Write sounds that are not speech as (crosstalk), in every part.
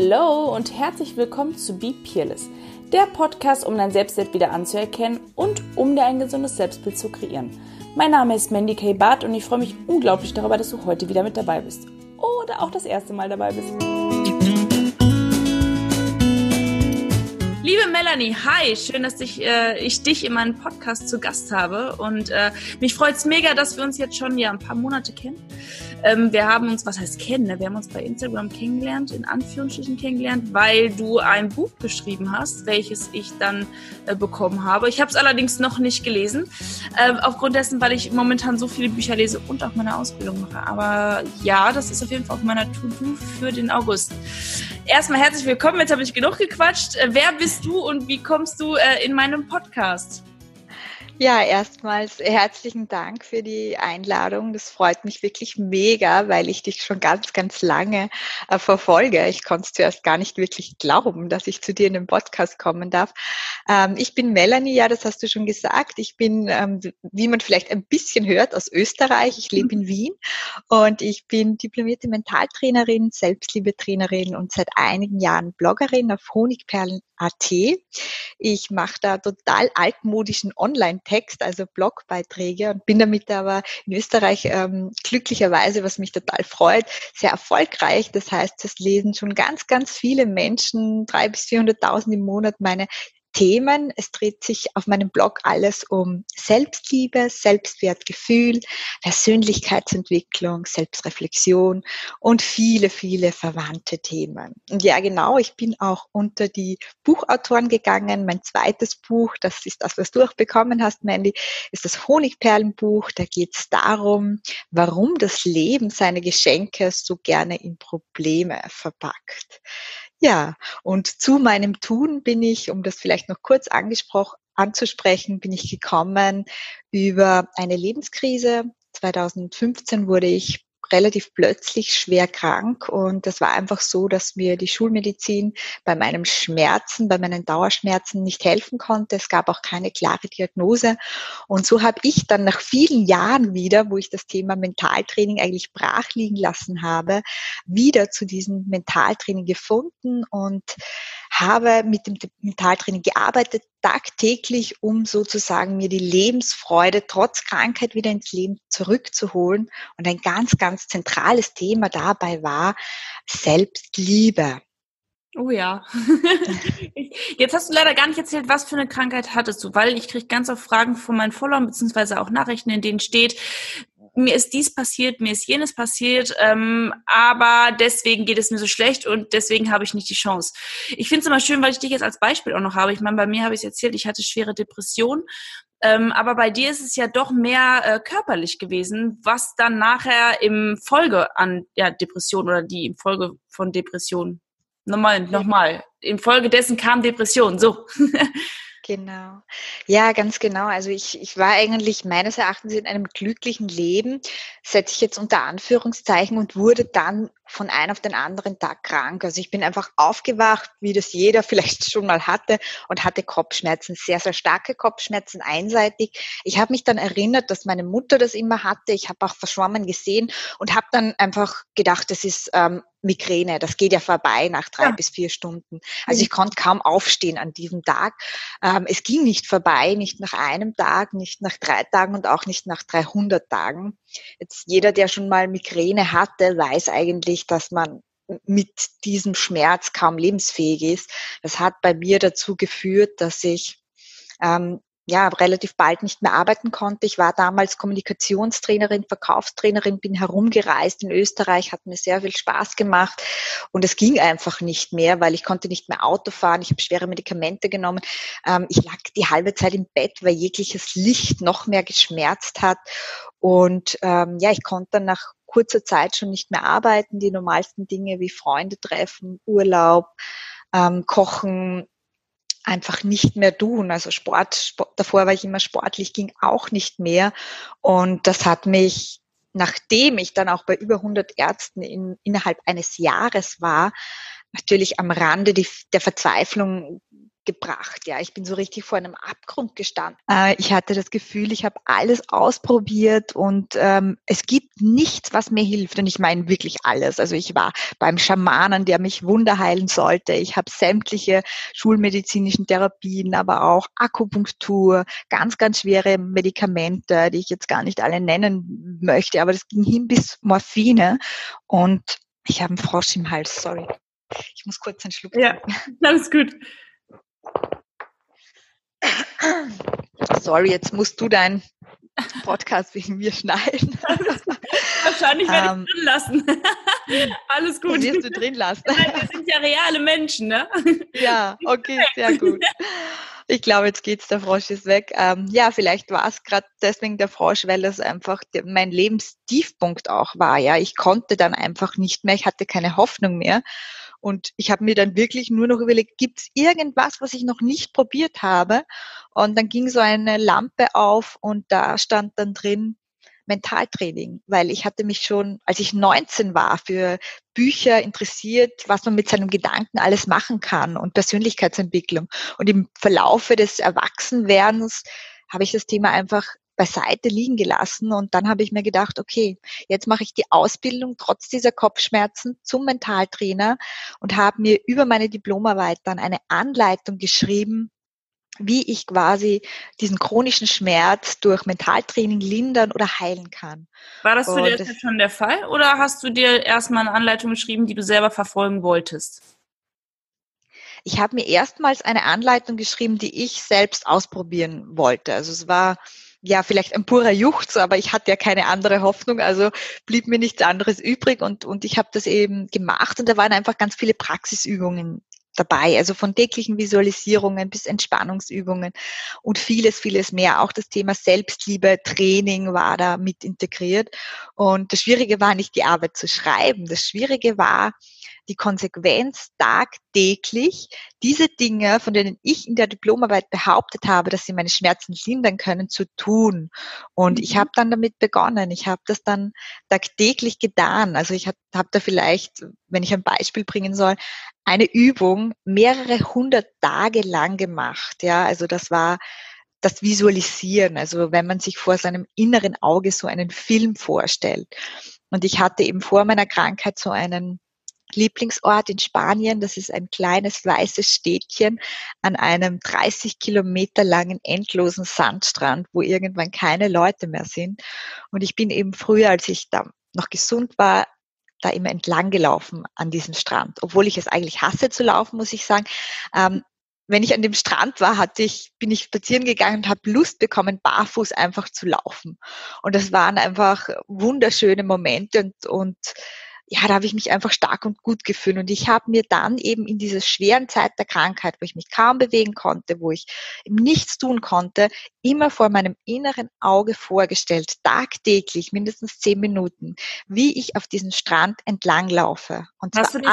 Hallo und herzlich willkommen zu Be Peerless, der Podcast, um dein Selbstwert wieder anzuerkennen und um dir ein gesundes Selbstbild zu kreieren. Mein Name ist Mandy K. Barth und ich freue mich unglaublich darüber, dass du heute wieder mit dabei bist. Oder auch das erste Mal dabei bist. Liebe Melanie, hi, schön, dass ich, äh, ich dich in meinem Podcast zu Gast habe. Und äh, mich freut es mega, dass wir uns jetzt schon ja ein paar Monate kennen. Ähm, wir haben uns, was heißt kennen, ne? wir haben uns bei Instagram kennengelernt, in Anführungsstrichen kennengelernt, weil du ein Buch geschrieben hast, welches ich dann äh, bekommen habe. Ich habe es allerdings noch nicht gelesen, äh, aufgrund dessen, weil ich momentan so viele Bücher lese und auch meine Ausbildung mache. Aber ja, das ist auf jeden Fall auf meiner To-Do für den August. Erstmal herzlich willkommen, jetzt habe ich genug gequatscht. Äh, wer bist du und wie kommst du äh, in meinem Podcast? Ja, erstmals herzlichen Dank für die Einladung. Das freut mich wirklich mega, weil ich dich schon ganz, ganz lange äh, verfolge. Ich konnte es zuerst gar nicht wirklich glauben, dass ich zu dir in den Podcast kommen darf. Ähm, ich bin Melanie, ja, das hast du schon gesagt. Ich bin, ähm, wie man vielleicht ein bisschen hört, aus Österreich. Ich lebe in Wien und ich bin diplomierte Mentaltrainerin, Selbstliebetrainerin und seit einigen Jahren Bloggerin auf Honigperlen.at. Ich mache da total altmodischen Online- Text, also Blogbeiträge und bin damit aber in Österreich ähm, glücklicherweise, was mich total freut, sehr erfolgreich. Das heißt, es lesen schon ganz, ganz viele Menschen, drei bis 400.000 im Monat meine Themen. Es dreht sich auf meinem Blog alles um Selbstliebe, Selbstwertgefühl, Persönlichkeitsentwicklung, Selbstreflexion und viele, viele verwandte Themen. Und ja, genau, ich bin auch unter die Buchautoren gegangen. Mein zweites Buch, das ist das, was du auch bekommen hast, Mandy, ist das Honigperlenbuch. Da geht es darum, warum das Leben seine Geschenke so gerne in Probleme verpackt. Ja, und zu meinem Tun bin ich, um das vielleicht noch kurz angesprochen, anzusprechen, bin ich gekommen über eine Lebenskrise. 2015 wurde ich relativ plötzlich schwer krank und das war einfach so, dass mir die Schulmedizin bei meinem Schmerzen, bei meinen Dauerschmerzen nicht helfen konnte. Es gab auch keine klare Diagnose und so habe ich dann nach vielen Jahren wieder, wo ich das Thema Mentaltraining eigentlich brach liegen lassen habe, wieder zu diesem Mentaltraining gefunden und habe mit dem Mentaltraining gearbeitet, tagtäglich, um sozusagen mir die Lebensfreude trotz Krankheit wieder ins Leben zurückzuholen. Und ein ganz, ganz zentrales Thema dabei war Selbstliebe. Oh ja. (laughs) Jetzt hast du leider gar nicht erzählt, was für eine Krankheit hattest du, weil ich kriege ganz oft Fragen von meinen Followern, beziehungsweise auch Nachrichten, in denen steht, mir ist dies passiert, mir ist jenes passiert, ähm, aber deswegen geht es mir so schlecht und deswegen habe ich nicht die Chance. Ich finde es immer schön, weil ich dich jetzt als Beispiel auch noch habe. Ich meine, bei mir habe ich es erzählt, ich hatte schwere Depressionen, ähm, aber bei dir ist es ja doch mehr äh, körperlich gewesen, was dann nachher im Folge an ja, Depression oder die im Folge von Depression nochmal, nochmal, im Folge dessen kam Depression, so. (laughs) Genau. Ja, ganz genau. Also ich, ich war eigentlich meines Erachtens in einem glücklichen Leben, setze ich jetzt unter Anführungszeichen und wurde dann von einem auf den anderen Tag krank. Also ich bin einfach aufgewacht, wie das jeder (laughs) vielleicht schon mal hatte und hatte Kopfschmerzen, sehr, sehr starke Kopfschmerzen einseitig. Ich habe mich dann erinnert, dass meine Mutter das immer hatte. Ich habe auch verschwommen gesehen und habe dann einfach gedacht, das ist ähm, Migräne, das geht ja vorbei nach drei ja. bis vier Stunden. Also ich konnte kaum aufstehen an diesem Tag. Ähm, es ging nicht vorbei, nicht nach einem Tag, nicht nach drei Tagen und auch nicht nach 300 Tagen. Jetzt jeder, der schon mal Migräne hatte, weiß eigentlich, dass man mit diesem Schmerz kaum lebensfähig ist. Das hat bei mir dazu geführt, dass ich ähm, ja, relativ bald nicht mehr arbeiten konnte. Ich war damals Kommunikationstrainerin, Verkaufstrainerin, bin herumgereist. In Österreich, hat mir sehr viel Spaß gemacht. Und es ging einfach nicht mehr, weil ich konnte nicht mehr Auto fahren, ich habe schwere Medikamente genommen. Ähm, ich lag die halbe Zeit im Bett, weil jegliches Licht noch mehr geschmerzt hat. Und ähm, ja, ich konnte dann nach kurzer Zeit schon nicht mehr arbeiten, die normalsten Dinge wie Freunde treffen, Urlaub, ähm, Kochen, einfach nicht mehr tun. Also Sport, Sport, davor war ich immer sportlich, ging auch nicht mehr. Und das hat mich, nachdem ich dann auch bei über 100 Ärzten in, innerhalb eines Jahres war, natürlich am Rande die, der Verzweiflung gebracht. Ja, ich bin so richtig vor einem Abgrund gestanden. Äh, ich hatte das Gefühl, ich habe alles ausprobiert und ähm, es gibt nichts, was mir hilft. Und ich meine wirklich alles. Also ich war beim Schamanen, der mich Wunder heilen sollte. Ich habe sämtliche schulmedizinischen Therapien, aber auch Akupunktur, ganz, ganz schwere Medikamente, die ich jetzt gar nicht alle nennen möchte, aber das ging hin bis Morphine und ich habe einen Frosch im Hals, sorry. Ich muss kurz einen Schluck Ja, alles gut. Sorry, jetzt musst du deinen Podcast wegen mir schneiden. Wahrscheinlich werde ich ähm, drin lassen. (laughs) Alles gut. Wirst du drin lassen. Wir sind ja reale Menschen, ne? Ja, okay, sehr gut. Ich glaube, jetzt geht's, der Frosch ist weg. Ähm, ja, vielleicht war es gerade deswegen der Frosch, weil das einfach mein Lebenstiefpunkt auch war. Ja, ich konnte dann einfach nicht mehr, ich hatte keine Hoffnung mehr. Und ich habe mir dann wirklich nur noch überlegt, gibt es irgendwas, was ich noch nicht probiert habe? Und dann ging so eine Lampe auf und da stand dann drin Mentaltraining, weil ich hatte mich schon, als ich 19 war, für Bücher interessiert, was man mit seinem Gedanken alles machen kann und Persönlichkeitsentwicklung. Und im Verlaufe des Erwachsenwerdens habe ich das Thema einfach beiseite liegen gelassen und dann habe ich mir gedacht, okay, jetzt mache ich die Ausbildung trotz dieser Kopfschmerzen zum Mentaltrainer und habe mir über meine Diplomarbeit dann eine Anleitung geschrieben, wie ich quasi diesen chronischen Schmerz durch Mentaltraining lindern oder heilen kann. War das für dich jetzt schon der Fall oder hast du dir erstmal eine Anleitung geschrieben, die du selber verfolgen wolltest? Ich habe mir erstmals eine Anleitung geschrieben, die ich selbst ausprobieren wollte. Also es war ja, vielleicht ein purer Juchz, aber ich hatte ja keine andere Hoffnung, also blieb mir nichts anderes übrig und, und ich habe das eben gemacht und da waren einfach ganz viele Praxisübungen dabei, also von täglichen Visualisierungen bis Entspannungsübungen und vieles, vieles mehr. Auch das Thema Selbstliebe, Training war da mit integriert. Und das Schwierige war nicht die Arbeit zu schreiben. Das Schwierige war, die Konsequenz tagtäglich, diese Dinge, von denen ich in der Diplomarbeit behauptet habe, dass sie meine Schmerzen lindern können, zu tun. Und ich mhm. habe dann damit begonnen. Ich habe das dann tagtäglich getan. Also ich habe hab da vielleicht, wenn ich ein Beispiel bringen soll, eine Übung mehrere hundert Tage lang gemacht. Ja, also das war das Visualisieren, also wenn man sich vor seinem inneren Auge so einen Film vorstellt. Und ich hatte eben vor meiner Krankheit so einen Lieblingsort in Spanien. Das ist ein kleines weißes Städtchen an einem 30 Kilometer langen endlosen Sandstrand, wo irgendwann keine Leute mehr sind. Und ich bin eben früher, als ich da noch gesund war, da immer entlang gelaufen an diesem Strand. Obwohl ich es eigentlich hasse zu laufen, muss ich sagen. Ähm, wenn ich an dem Strand war, hatte ich, bin ich spazieren gegangen und habe Lust bekommen, barfuß einfach zu laufen. Und das waren einfach wunderschöne Momente und, und ja, da habe ich mich einfach stark und gut gefühlt. Und ich habe mir dann eben in dieser schweren Zeit der Krankheit, wo ich mich kaum bewegen konnte, wo ich nichts tun konnte, immer vor meinem inneren Auge vorgestellt, tagtäglich, mindestens zehn Minuten, wie ich auf diesen Strand entlang laufe. Und Hast zwar du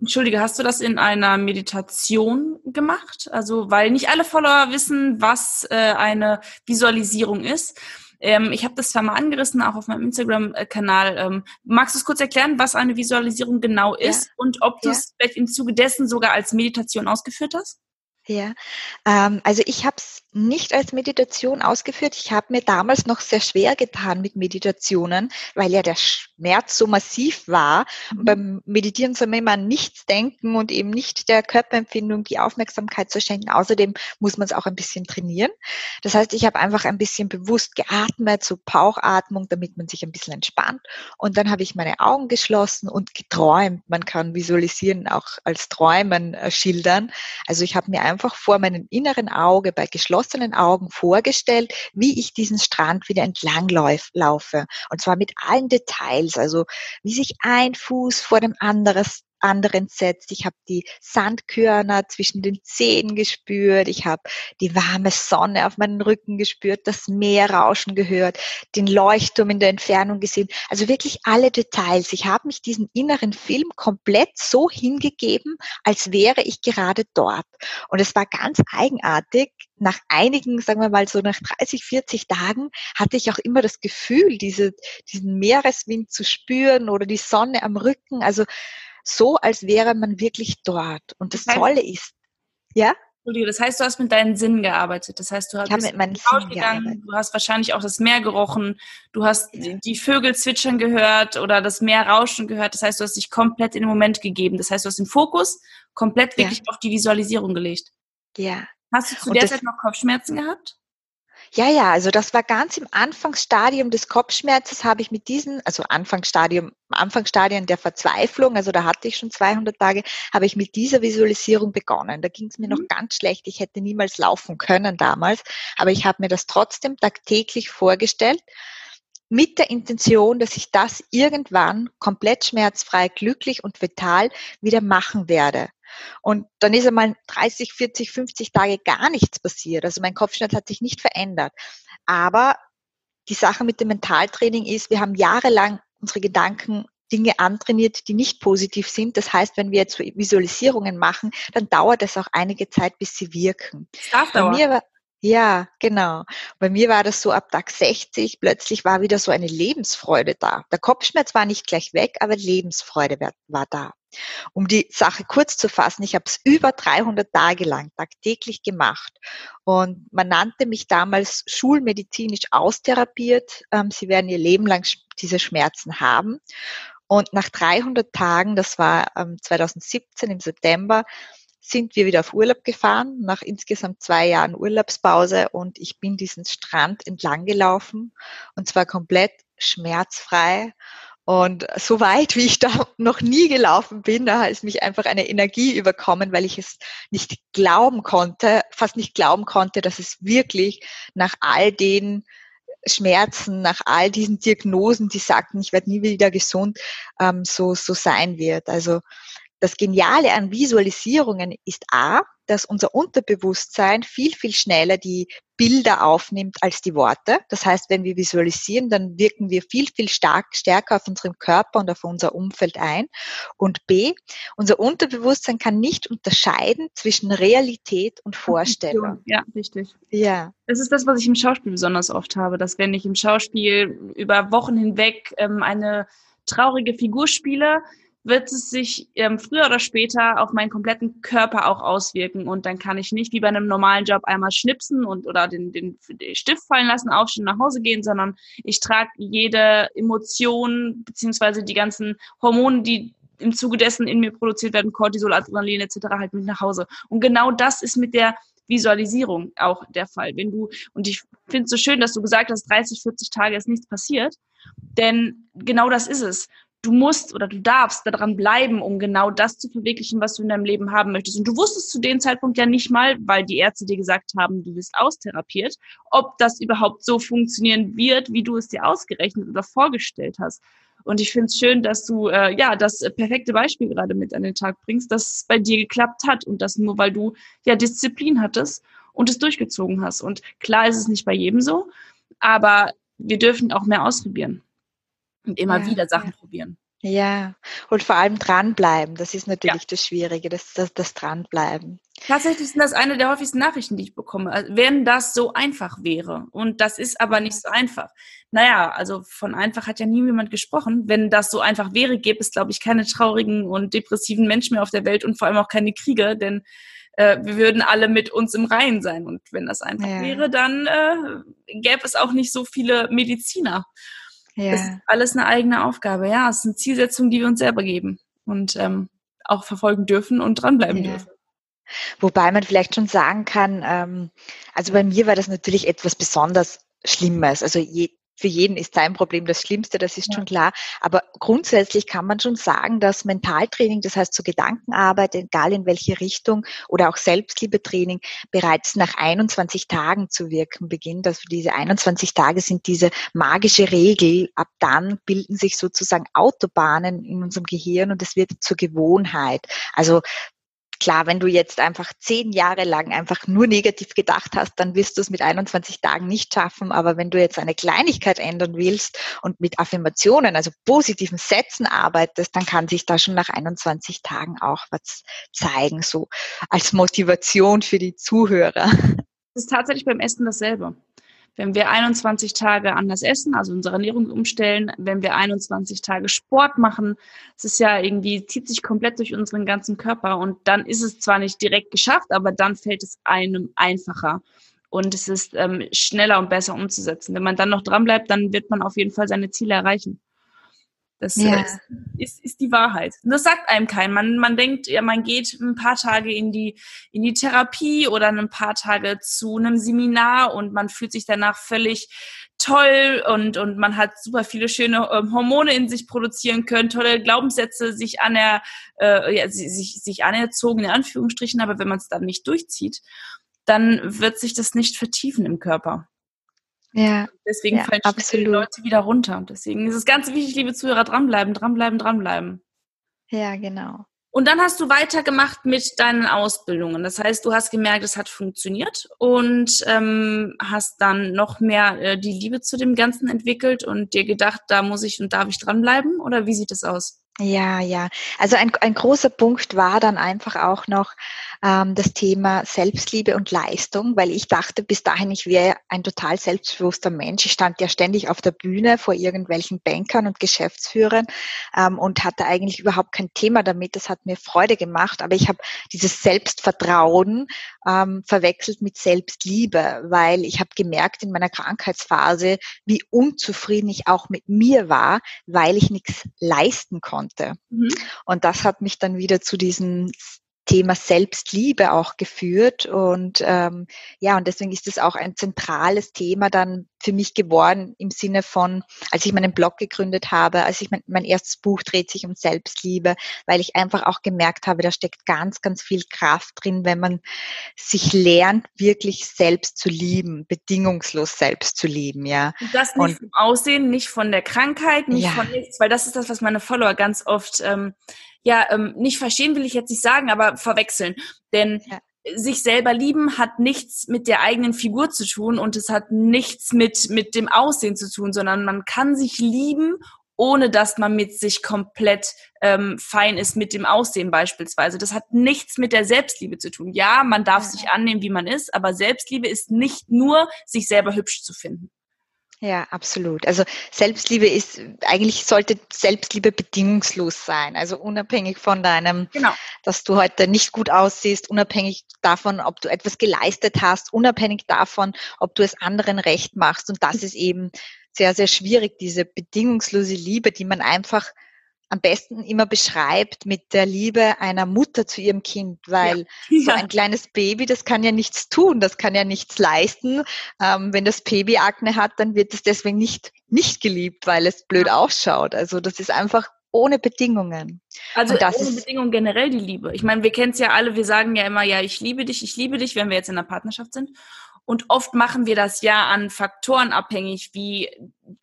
Entschuldige, hast du das in einer Meditation gemacht? Also, weil nicht alle Follower wissen, was äh, eine Visualisierung ist. Ähm, ich habe das zwar mal angerissen, auch auf meinem Instagram-Kanal. Ähm, magst du es kurz erklären, was eine Visualisierung genau ist ja. und ob du es ja. im Zuge dessen sogar als Meditation ausgeführt hast? Ja, ähm, also ich habe es nicht als Meditation ausgeführt. Ich habe mir damals noch sehr schwer getan mit Meditationen, weil ja der Schmerz so massiv war. Mhm. Beim Meditieren soll man immer an nichts denken und eben nicht der Körperempfindung die Aufmerksamkeit zu schenken. Außerdem muss man es auch ein bisschen trainieren. Das heißt, ich habe einfach ein bisschen bewusst geatmet, so Bauchatmung, damit man sich ein bisschen entspannt. Und dann habe ich meine Augen geschlossen und geträumt. Man kann visualisieren auch als Träumen äh, schildern. Also ich habe mir einfach vor meinem inneren Auge bei geschlossenen Augen vorgestellt, wie ich diesen Strand wieder entlang laufe. Und zwar mit allen Details, also wie sich ein Fuß vor dem anderen anderen setzt. Ich habe die Sandkörner zwischen den Zehen gespürt. Ich habe die warme Sonne auf meinen Rücken gespürt, das Meer rauschen gehört, den Leuchtturm in der Entfernung gesehen. Also wirklich alle Details. Ich habe mich diesen inneren Film komplett so hingegeben, als wäre ich gerade dort. Und es war ganz eigenartig. Nach einigen, sagen wir mal so nach 30, 40 Tagen hatte ich auch immer das Gefühl, diese, diesen Meereswind zu spüren oder die Sonne am Rücken. Also so, als wäre man wirklich dort. Und das Tolle ist, Ja? Das heißt, du hast mit deinen Sinnen gearbeitet. Das heißt, du hast mit meinen Sinnen gegangen, du hast wahrscheinlich auch das Meer gerochen, du hast ja. die Vögel zwitschern gehört oder das Meer rauschen gehört. Das heißt, du hast dich komplett in den Moment gegeben. Das heißt, du hast den Fokus komplett wirklich ja. auf die Visualisierung gelegt. Ja. Hast du zu Und der Zeit noch Kopfschmerzen gehabt? Ja, ja, also das war ganz im Anfangsstadium des Kopfschmerzes, habe ich mit diesen, also Anfangsstadium, Anfangsstadien der Verzweiflung, also da hatte ich schon 200 Tage, habe ich mit dieser Visualisierung begonnen. Da ging es mir mhm. noch ganz schlecht. Ich hätte niemals laufen können damals, aber ich habe mir das trotzdem tagtäglich vorgestellt mit der Intention, dass ich das irgendwann komplett schmerzfrei, glücklich und vital wieder machen werde. Und dann ist einmal 30, 40, 50 Tage gar nichts passiert. Also mein Kopfschmerz hat sich nicht verändert. Aber die Sache mit dem Mentaltraining ist, wir haben jahrelang unsere Gedanken Dinge antrainiert, die nicht positiv sind. Das heißt, wenn wir jetzt Visualisierungen machen, dann dauert es auch einige Zeit, bis sie wirken. Das darf dauern. Bei mir war, ja, genau. Bei mir war das so ab Tag 60, plötzlich war wieder so eine Lebensfreude da. Der Kopfschmerz war nicht gleich weg, aber Lebensfreude war da. Um die Sache kurz zu fassen, ich habe es über 300 Tage lang tagtäglich gemacht und man nannte mich damals schulmedizinisch austherapiert. Ähm, sie werden ihr Leben lang diese Schmerzen haben. Und nach 300 Tagen, das war 2017 im September, sind wir wieder auf Urlaub gefahren, nach insgesamt zwei Jahren Urlaubspause und ich bin diesen Strand entlang gelaufen und zwar komplett schmerzfrei und so weit, wie ich da noch nie gelaufen bin, da ist mich einfach eine Energie überkommen, weil ich es nicht glauben konnte, fast nicht glauben konnte, dass es wirklich nach all den Schmerzen, nach all diesen Diagnosen, die sagten, ich werde nie wieder gesund, ähm, so, so sein wird. Also das Geniale an Visualisierungen ist A, dass unser Unterbewusstsein viel, viel schneller die Bilder aufnimmt als die Worte. Das heißt, wenn wir visualisieren, dann wirken wir viel, viel stark, stärker auf unseren Körper und auf unser Umfeld ein. Und B, unser Unterbewusstsein kann nicht unterscheiden zwischen Realität und Vorstellung. Ja, richtig. Ja. Das ist das, was ich im Schauspiel besonders oft habe, dass wenn ich im Schauspiel über Wochen hinweg ähm, eine traurige Figur spiele, wird es sich ähm, früher oder später auf meinen kompletten Körper auch auswirken und dann kann ich nicht wie bei einem normalen Job einmal schnipsen und oder den, den, den Stift fallen lassen, aufstehen, nach Hause gehen, sondern ich trage jede Emotion beziehungsweise die ganzen Hormone, die im Zuge dessen in mir produziert werden, Cortisol, Adrenalin etc. halt mit nach Hause. Und genau das ist mit der Visualisierung auch der Fall. Wenn du, und ich finde es so schön, dass du gesagt hast, 30, 40 Tage ist nichts passiert, denn genau das ist es du musst oder du darfst daran bleiben, um genau das zu verwirklichen, was du in deinem Leben haben möchtest. Und du wusstest zu dem Zeitpunkt ja nicht mal, weil die Ärzte dir gesagt haben, du bist austherapiert, ob das überhaupt so funktionieren wird, wie du es dir ausgerechnet oder vorgestellt hast. Und ich finde es schön, dass du äh, ja das perfekte Beispiel gerade mit an den Tag bringst, dass es bei dir geklappt hat und das nur, weil du ja Disziplin hattest und es durchgezogen hast. Und klar ist es nicht bei jedem so, aber wir dürfen auch mehr ausprobieren und immer ja, wieder Sachen ja. probieren. Ja, und vor allem dranbleiben. Das ist natürlich ja. das Schwierige, das, das, das Dranbleiben. Tatsächlich sind das eine der häufigsten Nachrichten, die ich bekomme. Also, wenn das so einfach wäre. Und das ist aber nicht so einfach. Naja, also von einfach hat ja nie jemand gesprochen. Wenn das so einfach wäre, gäbe es, glaube ich, keine traurigen und depressiven Menschen mehr auf der Welt und vor allem auch keine Kriege, denn äh, wir würden alle mit uns im Reinen sein. Und wenn das einfach ja. wäre, dann äh, gäbe es auch nicht so viele Mediziner. Ja. Das ist alles eine eigene Aufgabe. Ja, es sind Zielsetzungen, die wir uns selber geben und ähm, auch verfolgen dürfen und dranbleiben ja. dürfen. Wobei man vielleicht schon sagen kann, ähm, also bei mir war das natürlich etwas besonders Schlimmes. Also je, für jeden ist sein Problem das Schlimmste, das ist ja. schon klar. Aber grundsätzlich kann man schon sagen, dass Mentaltraining, das heißt so Gedankenarbeit, egal in welche Richtung, oder auch Selbstliebetraining, bereits nach 21 Tagen zu wirken beginnt. Also diese 21 Tage sind diese magische Regel. Ab dann bilden sich sozusagen Autobahnen in unserem Gehirn und es wird zur Gewohnheit. Also Klar, wenn du jetzt einfach zehn Jahre lang einfach nur negativ gedacht hast, dann wirst du es mit 21 Tagen nicht schaffen. Aber wenn du jetzt eine Kleinigkeit ändern willst und mit Affirmationen, also positiven Sätzen arbeitest, dann kann sich da schon nach 21 Tagen auch was zeigen, so als Motivation für die Zuhörer. Es ist tatsächlich beim Essen dasselbe. Wenn wir 21 Tage anders essen, also unsere Ernährung umstellen, wenn wir 21 Tage Sport machen, es ist ja irgendwie, zieht sich komplett durch unseren ganzen Körper und dann ist es zwar nicht direkt geschafft, aber dann fällt es einem einfacher und es ist ähm, schneller und besser umzusetzen. Wenn man dann noch dran bleibt, dann wird man auf jeden Fall seine Ziele erreichen. Das ja. ist, ist, ist, die Wahrheit. Und das sagt einem kein. Man, man denkt, ja, man geht ein paar Tage in die, in die Therapie oder ein paar Tage zu einem Seminar und man fühlt sich danach völlig toll und, und man hat super viele schöne ähm, Hormone in sich produzieren können, tolle Glaubenssätze sich aner, äh, ja, sich, sich anerzogen, in Anführungsstrichen, aber wenn man es dann nicht durchzieht, dann wird sich das nicht vertiefen im Körper. Ja. Deswegen ja, fallen die Leute wieder runter. Deswegen ist es ganz wichtig, liebe Zuhörer, dranbleiben, dranbleiben, dranbleiben. Ja, genau. Und dann hast du weitergemacht mit deinen Ausbildungen. Das heißt, du hast gemerkt, es hat funktioniert und ähm, hast dann noch mehr äh, die Liebe zu dem Ganzen entwickelt und dir gedacht, da muss ich und darf ich dranbleiben? Oder wie sieht das aus? Ja, ja. Also ein, ein großer Punkt war dann einfach auch noch ähm, das Thema Selbstliebe und Leistung, weil ich dachte bis dahin, ich wäre ein total selbstbewusster Mensch. Ich stand ja ständig auf der Bühne vor irgendwelchen Bankern und Geschäftsführern ähm, und hatte eigentlich überhaupt kein Thema damit. Das hat mir Freude gemacht, aber ich habe dieses Selbstvertrauen ähm, verwechselt mit Selbstliebe, weil ich habe gemerkt in meiner Krankheitsphase, wie unzufrieden ich auch mit mir war, weil ich nichts leisten konnte. Mhm. Und das hat mich dann wieder zu diesem Thema Selbstliebe auch geführt und ähm, ja und deswegen ist es auch ein zentrales Thema dann für mich geworden im Sinne von als ich meinen Blog gegründet habe als ich mein, mein erstes Buch dreht sich um Selbstliebe weil ich einfach auch gemerkt habe da steckt ganz ganz viel Kraft drin wenn man sich lernt wirklich selbst zu lieben bedingungslos selbst zu lieben ja und das nicht und, vom Aussehen nicht von der Krankheit nicht ja. von nichts weil das ist das was meine Follower ganz oft ähm, ja, ähm, nicht verstehen will ich jetzt nicht sagen, aber verwechseln. Denn ja. sich selber lieben hat nichts mit der eigenen Figur zu tun und es hat nichts mit, mit dem Aussehen zu tun, sondern man kann sich lieben, ohne dass man mit sich komplett ähm, fein ist mit dem Aussehen beispielsweise. Das hat nichts mit der Selbstliebe zu tun. Ja, man darf ja. sich annehmen, wie man ist, aber Selbstliebe ist nicht nur, sich selber hübsch zu finden. Ja, absolut. Also Selbstliebe ist, eigentlich sollte Selbstliebe bedingungslos sein. Also unabhängig von deinem, genau. dass du heute nicht gut aussiehst, unabhängig davon, ob du etwas geleistet hast, unabhängig davon, ob du es anderen recht machst. Und das (laughs) ist eben sehr, sehr schwierig, diese bedingungslose Liebe, die man einfach am besten immer beschreibt mit der Liebe einer Mutter zu ihrem Kind, weil ja. so ein kleines Baby, das kann ja nichts tun, das kann ja nichts leisten. Ähm, wenn das Baby Akne hat, dann wird es deswegen nicht, nicht geliebt, weil es blöd ja. ausschaut. Also das ist einfach ohne Bedingungen. Also ohne Bedingungen generell die Liebe. Ich meine, wir kennen es ja alle, wir sagen ja immer, ja, ich liebe dich, ich liebe dich, wenn wir jetzt in einer Partnerschaft sind. Und oft machen wir das ja an Faktoren abhängig, wie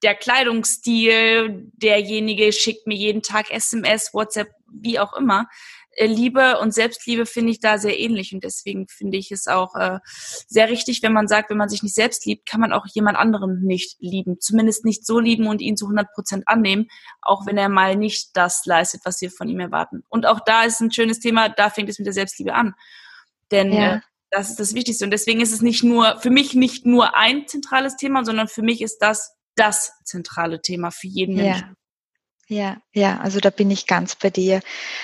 der Kleidungsstil, derjenige schickt mir jeden Tag SMS, WhatsApp, wie auch immer. Äh, Liebe und Selbstliebe finde ich da sehr ähnlich und deswegen finde ich es auch äh, sehr richtig, wenn man sagt, wenn man sich nicht selbst liebt, kann man auch jemand anderen nicht lieben. Zumindest nicht so lieben und ihn zu 100 Prozent annehmen, auch wenn er mal nicht das leistet, was wir von ihm erwarten. Und auch da ist ein schönes Thema, da fängt es mit der Selbstliebe an. Denn ja. äh, das ist das Wichtigste. Und deswegen ist es nicht nur, für mich nicht nur ein zentrales Thema, sondern für mich ist das das zentrale Thema für jeden Menschen. Ja, ja, also da bin ich ganz bei dir.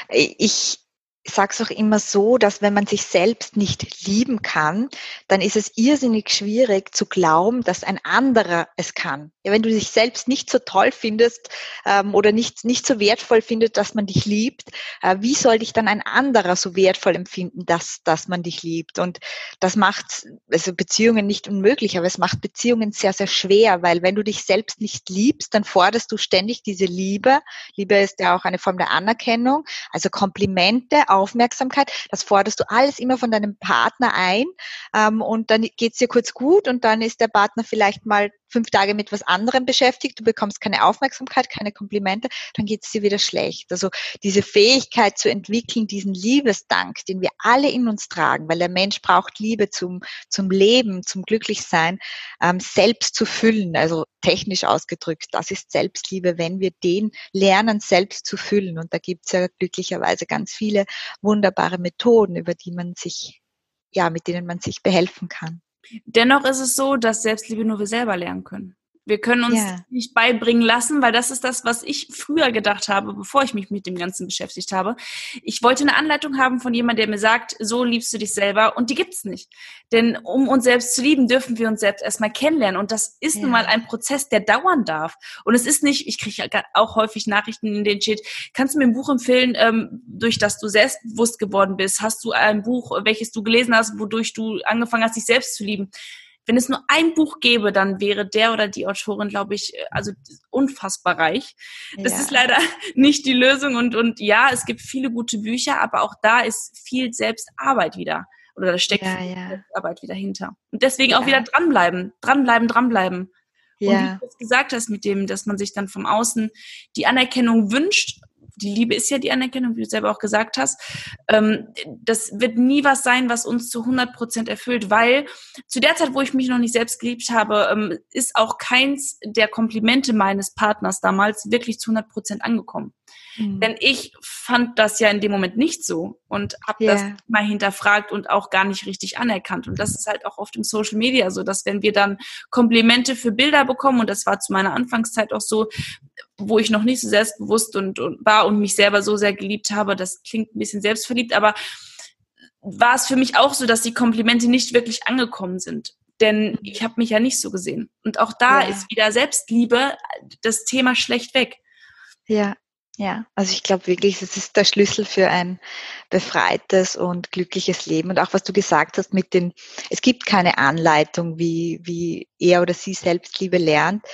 Ich, ich sage es auch immer so, dass wenn man sich selbst nicht lieben kann, dann ist es irrsinnig schwierig zu glauben, dass ein anderer es kann. Ja, wenn du dich selbst nicht so toll findest ähm, oder nicht, nicht so wertvoll findet, dass man dich liebt, äh, wie soll dich dann ein anderer so wertvoll empfinden, dass, dass man dich liebt? Und das macht also Beziehungen nicht unmöglich, aber es macht Beziehungen sehr, sehr schwer, weil wenn du dich selbst nicht liebst, dann forderst du ständig diese Liebe. Liebe ist ja auch eine Form der Anerkennung, also Komplimente, Aufmerksamkeit, das forderst du alles immer von deinem Partner ein ähm, und dann geht's dir kurz gut und dann ist der Partner vielleicht mal fünf Tage mit was anderem beschäftigt, du bekommst keine Aufmerksamkeit, keine Komplimente, dann geht es dir wieder schlecht. Also diese Fähigkeit zu entwickeln, diesen Liebesdank, den wir alle in uns tragen, weil der Mensch braucht Liebe zum, zum Leben, zum Glücklichsein, ähm, selbst zu füllen, also technisch ausgedrückt, das ist Selbstliebe, wenn wir den lernen, selbst zu füllen. Und da gibt es ja glücklicherweise ganz viele wunderbare Methoden, über die man sich, ja, mit denen man sich behelfen kann. Dennoch ist es so, dass Selbstliebe nur wir selber lernen können. Wir können uns ja. nicht beibringen lassen, weil das ist das, was ich früher gedacht habe, bevor ich mich mit dem Ganzen beschäftigt habe. Ich wollte eine Anleitung haben von jemandem, der mir sagt, so liebst du dich selber und die gibt's nicht. Denn um uns selbst zu lieben, dürfen wir uns selbst erstmal kennenlernen und das ist ja. nun mal ein Prozess, der dauern darf. Und es ist nicht, ich kriege auch häufig Nachrichten in den Chat, kannst du mir ein Buch empfehlen, ähm, durch das du selbstbewusst geworden bist? Hast du ein Buch, welches du gelesen hast, wodurch du angefangen hast, dich selbst zu lieben? Wenn es nur ein Buch gäbe, dann wäre der oder die Autorin, glaube ich, äh, also unfassbar reich. Das ja. ist leider (laughs) nicht die Lösung und, und ja, es gibt viele gute Bücher, aber auch da ist viel Selbstarbeit wieder. Oder da steckt ja, viel ja. Selbstarbeit wieder hinter. Und deswegen auch wieder dranbleiben, dranbleiben, dranbleiben. Ja. Und wie du es gesagt hast mit dem, dass man sich dann vom Außen die Anerkennung wünscht, die Liebe ist ja die Anerkennung, wie du selber auch gesagt hast. Ähm, das wird nie was sein, was uns zu 100 Prozent erfüllt, weil zu der Zeit, wo ich mich noch nicht selbst geliebt habe, ähm, ist auch keins der Komplimente meines Partners damals wirklich zu 100 Prozent angekommen. Mhm. Denn ich fand das ja in dem Moment nicht so und habe yeah. das mal hinterfragt und auch gar nicht richtig anerkannt. Und das ist halt auch oft im Social Media so, dass wenn wir dann Komplimente für Bilder bekommen, und das war zu meiner Anfangszeit auch so, wo ich noch nicht so selbstbewusst und, und war und mich selber so sehr geliebt habe, das klingt ein bisschen selbstverliebt, aber war es für mich auch so, dass die Komplimente nicht wirklich angekommen sind. Denn ich habe mich ja nicht so gesehen. Und auch da ja. ist wieder Selbstliebe das Thema schlecht weg. Ja, ja, also ich glaube wirklich, es ist der Schlüssel für ein befreites und glückliches Leben. Und auch was du gesagt hast mit den, es gibt keine Anleitung, wie, wie er oder sie Selbstliebe lernt.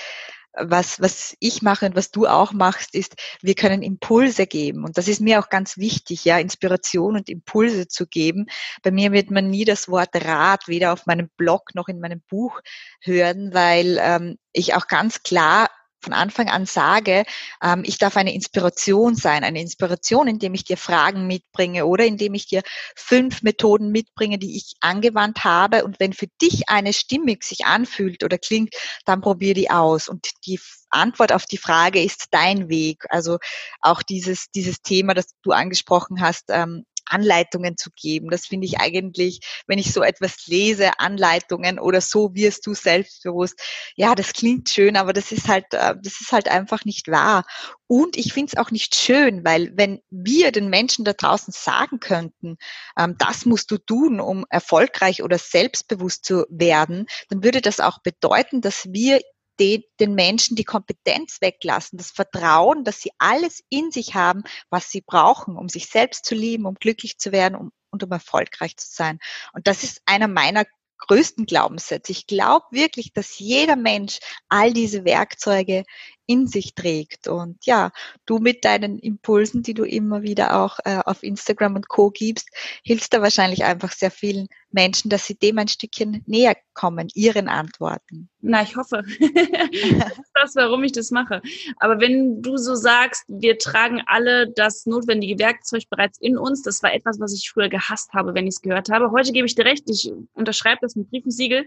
Was, was ich mache und was du auch machst, ist, wir können Impulse geben. Und das ist mir auch ganz wichtig, ja, Inspiration und Impulse zu geben. Bei mir wird man nie das Wort Rat weder auf meinem Blog noch in meinem Buch hören, weil ähm, ich auch ganz klar von Anfang an sage, ähm, ich darf eine Inspiration sein, eine Inspiration, indem ich dir Fragen mitbringe oder indem ich dir fünf Methoden mitbringe, die ich angewandt habe. Und wenn für dich eine stimmig sich anfühlt oder klingt, dann probier die aus. Und die Antwort auf die Frage ist dein Weg. Also auch dieses, dieses Thema, das du angesprochen hast, ähm, Anleitungen zu geben. Das finde ich eigentlich, wenn ich so etwas lese, Anleitungen oder so wirst du selbstbewusst. Ja, das klingt schön, aber das ist halt, äh, das ist halt einfach nicht wahr. Und ich finde es auch nicht schön, weil wenn wir den Menschen da draußen sagen könnten, ähm, das musst du tun, um erfolgreich oder selbstbewusst zu werden, dann würde das auch bedeuten, dass wir den, den Menschen die Kompetenz weglassen, das Vertrauen, dass sie alles in sich haben, was sie brauchen, um sich selbst zu lieben, um glücklich zu werden um, und um erfolgreich zu sein. Und das ist einer meiner größten Glaubenssätze. Ich glaube wirklich, dass jeder Mensch all diese Werkzeuge in sich trägt. Und ja, du mit deinen Impulsen, die du immer wieder auch äh, auf Instagram und Co gibst, hilfst da wahrscheinlich einfach sehr vielen Menschen, dass sie dem ein Stückchen näher kommen, ihren Antworten. Na, ich hoffe. (laughs) das ist das, warum ich das mache. Aber wenn du so sagst, wir tragen alle das notwendige Werkzeug bereits in uns, das war etwas, was ich früher gehasst habe, wenn ich es gehört habe. Heute gebe ich dir recht, ich unterschreibe das mit Briefensiegel.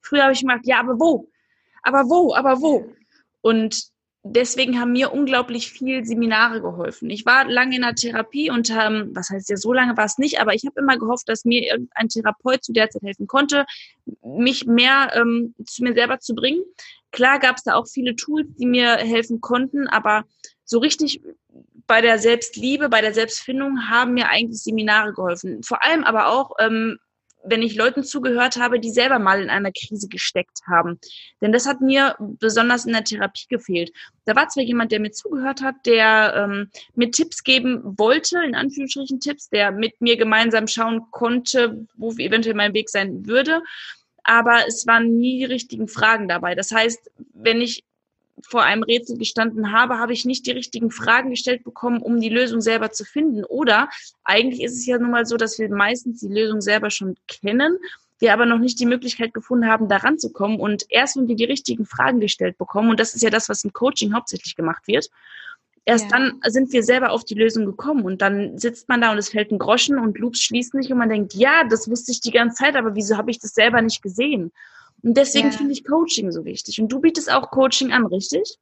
Früher habe ich gemacht, ja, aber wo? Aber wo? Aber wo? Und deswegen haben mir unglaublich viel Seminare geholfen. Ich war lange in der Therapie und ähm, was heißt ja so lange war es nicht, aber ich habe immer gehofft, dass mir irgendein Therapeut zu der Zeit helfen konnte, mich mehr ähm, zu mir selber zu bringen. Klar gab es da auch viele Tools, die mir helfen konnten, aber so richtig bei der Selbstliebe, bei der Selbstfindung haben mir eigentlich Seminare geholfen. Vor allem aber auch ähm, wenn ich Leuten zugehört habe, die selber mal in einer Krise gesteckt haben. Denn das hat mir besonders in der Therapie gefehlt. Da war zwar jemand, der mir zugehört hat, der ähm, mir Tipps geben wollte, in Anführungsstrichen Tipps, der mit mir gemeinsam schauen konnte, wo eventuell mein Weg sein würde. Aber es waren nie die richtigen Fragen dabei. Das heißt, wenn ich vor einem Rätsel gestanden habe, habe ich nicht die richtigen Fragen gestellt bekommen, um die Lösung selber zu finden. Oder eigentlich ist es ja nun mal so, dass wir meistens die Lösung selber schon kennen, wir aber noch nicht die Möglichkeit gefunden haben, daran zu kommen. Und erst wenn wir die richtigen Fragen gestellt bekommen, und das ist ja das, was im Coaching hauptsächlich gemacht wird, erst ja. dann sind wir selber auf die Lösung gekommen. Und dann sitzt man da und es fällt ein Groschen und Loops schließt nicht und man denkt, ja, das wusste ich die ganze Zeit, aber wieso habe ich das selber nicht gesehen? Und deswegen ja. finde ich Coaching so wichtig. Und du bietest auch Coaching an, richtig?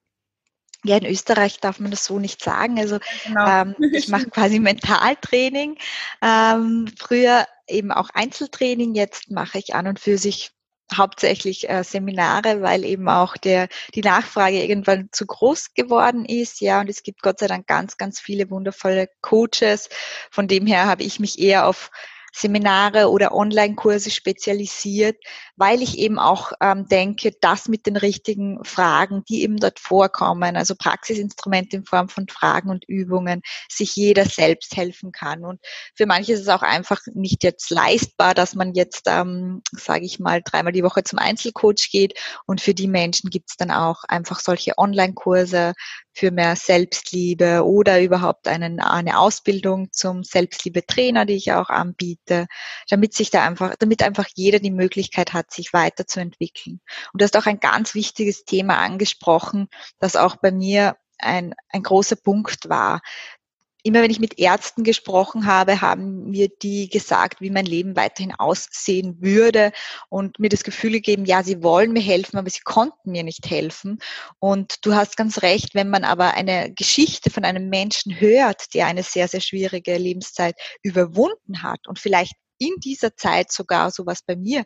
Ja, in Österreich darf man das so nicht sagen. Also genau. ähm, ich mache (laughs) quasi Mentaltraining. Ähm, früher eben auch Einzeltraining. Jetzt mache ich an und für sich hauptsächlich äh, Seminare, weil eben auch der, die Nachfrage irgendwann zu groß geworden ist. Ja, und es gibt Gott sei Dank ganz, ganz viele wundervolle Coaches. Von dem her habe ich mich eher auf Seminare oder Online-Kurse spezialisiert, weil ich eben auch ähm, denke, dass mit den richtigen Fragen, die eben dort vorkommen, also Praxisinstrumente in Form von Fragen und Übungen, sich jeder selbst helfen kann. Und für manche ist es auch einfach nicht jetzt leistbar, dass man jetzt, ähm, sage ich mal, dreimal die Woche zum Einzelcoach geht. Und für die Menschen gibt es dann auch einfach solche Online-Kurse, für mehr Selbstliebe oder überhaupt einen, eine Ausbildung zum Selbstliebe-Trainer, die ich auch anbiete, damit sich da einfach, damit einfach jeder die Möglichkeit hat, sich weiterzuentwickeln. Und du hast auch ein ganz wichtiges Thema angesprochen, das auch bei mir ein, ein großer Punkt war immer wenn ich mit Ärzten gesprochen habe, haben mir die gesagt, wie mein Leben weiterhin aussehen würde und mir das Gefühl gegeben, ja, sie wollen mir helfen, aber sie konnten mir nicht helfen. Und du hast ganz recht, wenn man aber eine Geschichte von einem Menschen hört, der eine sehr, sehr schwierige Lebenszeit überwunden hat und vielleicht in dieser Zeit sogar sowas bei mir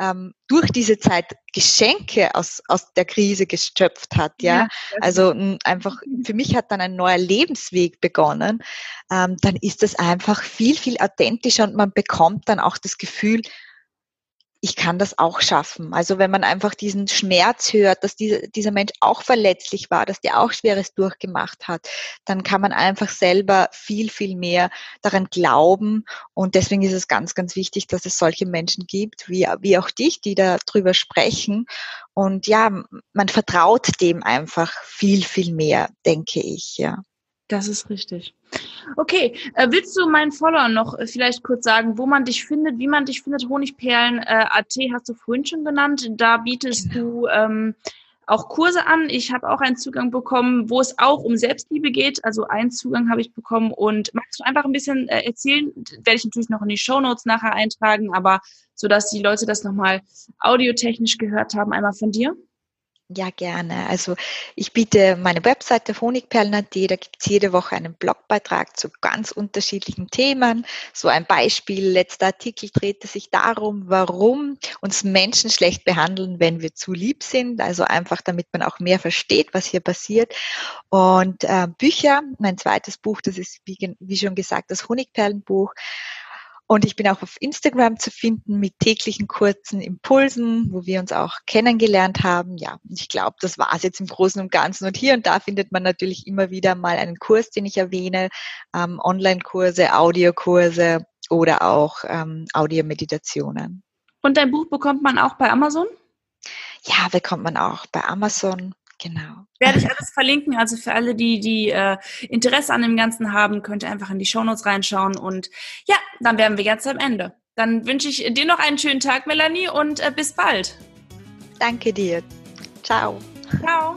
ähm, durch diese Zeit Geschenke aus, aus der Krise geschöpft hat. Ja, ja also einfach für mich hat dann ein neuer Lebensweg begonnen. Ähm, dann ist es einfach viel, viel authentischer und man bekommt dann auch das Gefühl, ich kann das auch schaffen. Also wenn man einfach diesen Schmerz hört, dass dieser, dieser Mensch auch verletzlich war, dass der auch Schweres durchgemacht hat, dann kann man einfach selber viel, viel mehr daran glauben. Und deswegen ist es ganz, ganz wichtig, dass es solche Menschen gibt, wie, wie auch dich, die da drüber sprechen. Und ja, man vertraut dem einfach viel, viel mehr, denke ich, ja. Das ist richtig. Okay, äh, willst du meinen Follower noch äh, vielleicht kurz sagen, wo man dich findet, wie man dich findet? Honigperlen äh, hast du vorhin schon genannt. Da bietest genau. du ähm, auch Kurse an. Ich habe auch einen Zugang bekommen, wo es auch um Selbstliebe geht. Also einen Zugang habe ich bekommen. Und magst du einfach ein bisschen äh, erzählen? Werde ich natürlich noch in die Show Notes nachher eintragen, aber so dass die Leute das nochmal audiotechnisch gehört haben, einmal von dir. Ja, gerne. Also ich biete meine Webseite honigperlen.at, da gibt es jede Woche einen Blogbeitrag zu ganz unterschiedlichen Themen. So ein Beispiel, letzter Artikel drehte sich darum, warum uns Menschen schlecht behandeln, wenn wir zu lieb sind. Also einfach, damit man auch mehr versteht, was hier passiert. Und äh, Bücher, mein zweites Buch, das ist, wie, wie schon gesagt, das Honigperlenbuch. Und ich bin auch auf Instagram zu finden mit täglichen kurzen Impulsen, wo wir uns auch kennengelernt haben. Ja, ich glaube, das war es jetzt im Großen und Ganzen. Und hier und da findet man natürlich immer wieder mal einen Kurs, den ich erwähne, ähm, Online-Kurse, Audiokurse oder auch ähm, Audiomeditationen. Und dein Buch bekommt man auch bei Amazon? Ja, bekommt man auch bei Amazon. Genau. Werde ich alles verlinken. Also für alle, die, die äh, Interesse an dem Ganzen haben, könnt ihr einfach in die Shownotes reinschauen. Und ja, dann wären wir jetzt am Ende. Dann wünsche ich dir noch einen schönen Tag, Melanie, und äh, bis bald. Danke dir. Ciao. Ciao.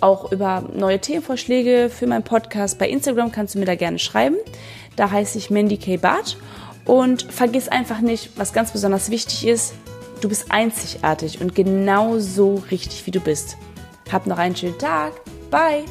auch über neue Themenvorschläge für meinen Podcast. Bei Instagram kannst du mir da gerne schreiben. Da heiße ich Mandy K. Barth. Und vergiss einfach nicht, was ganz besonders wichtig ist, du bist einzigartig und genauso richtig, wie du bist. Hab noch einen schönen Tag. Bye!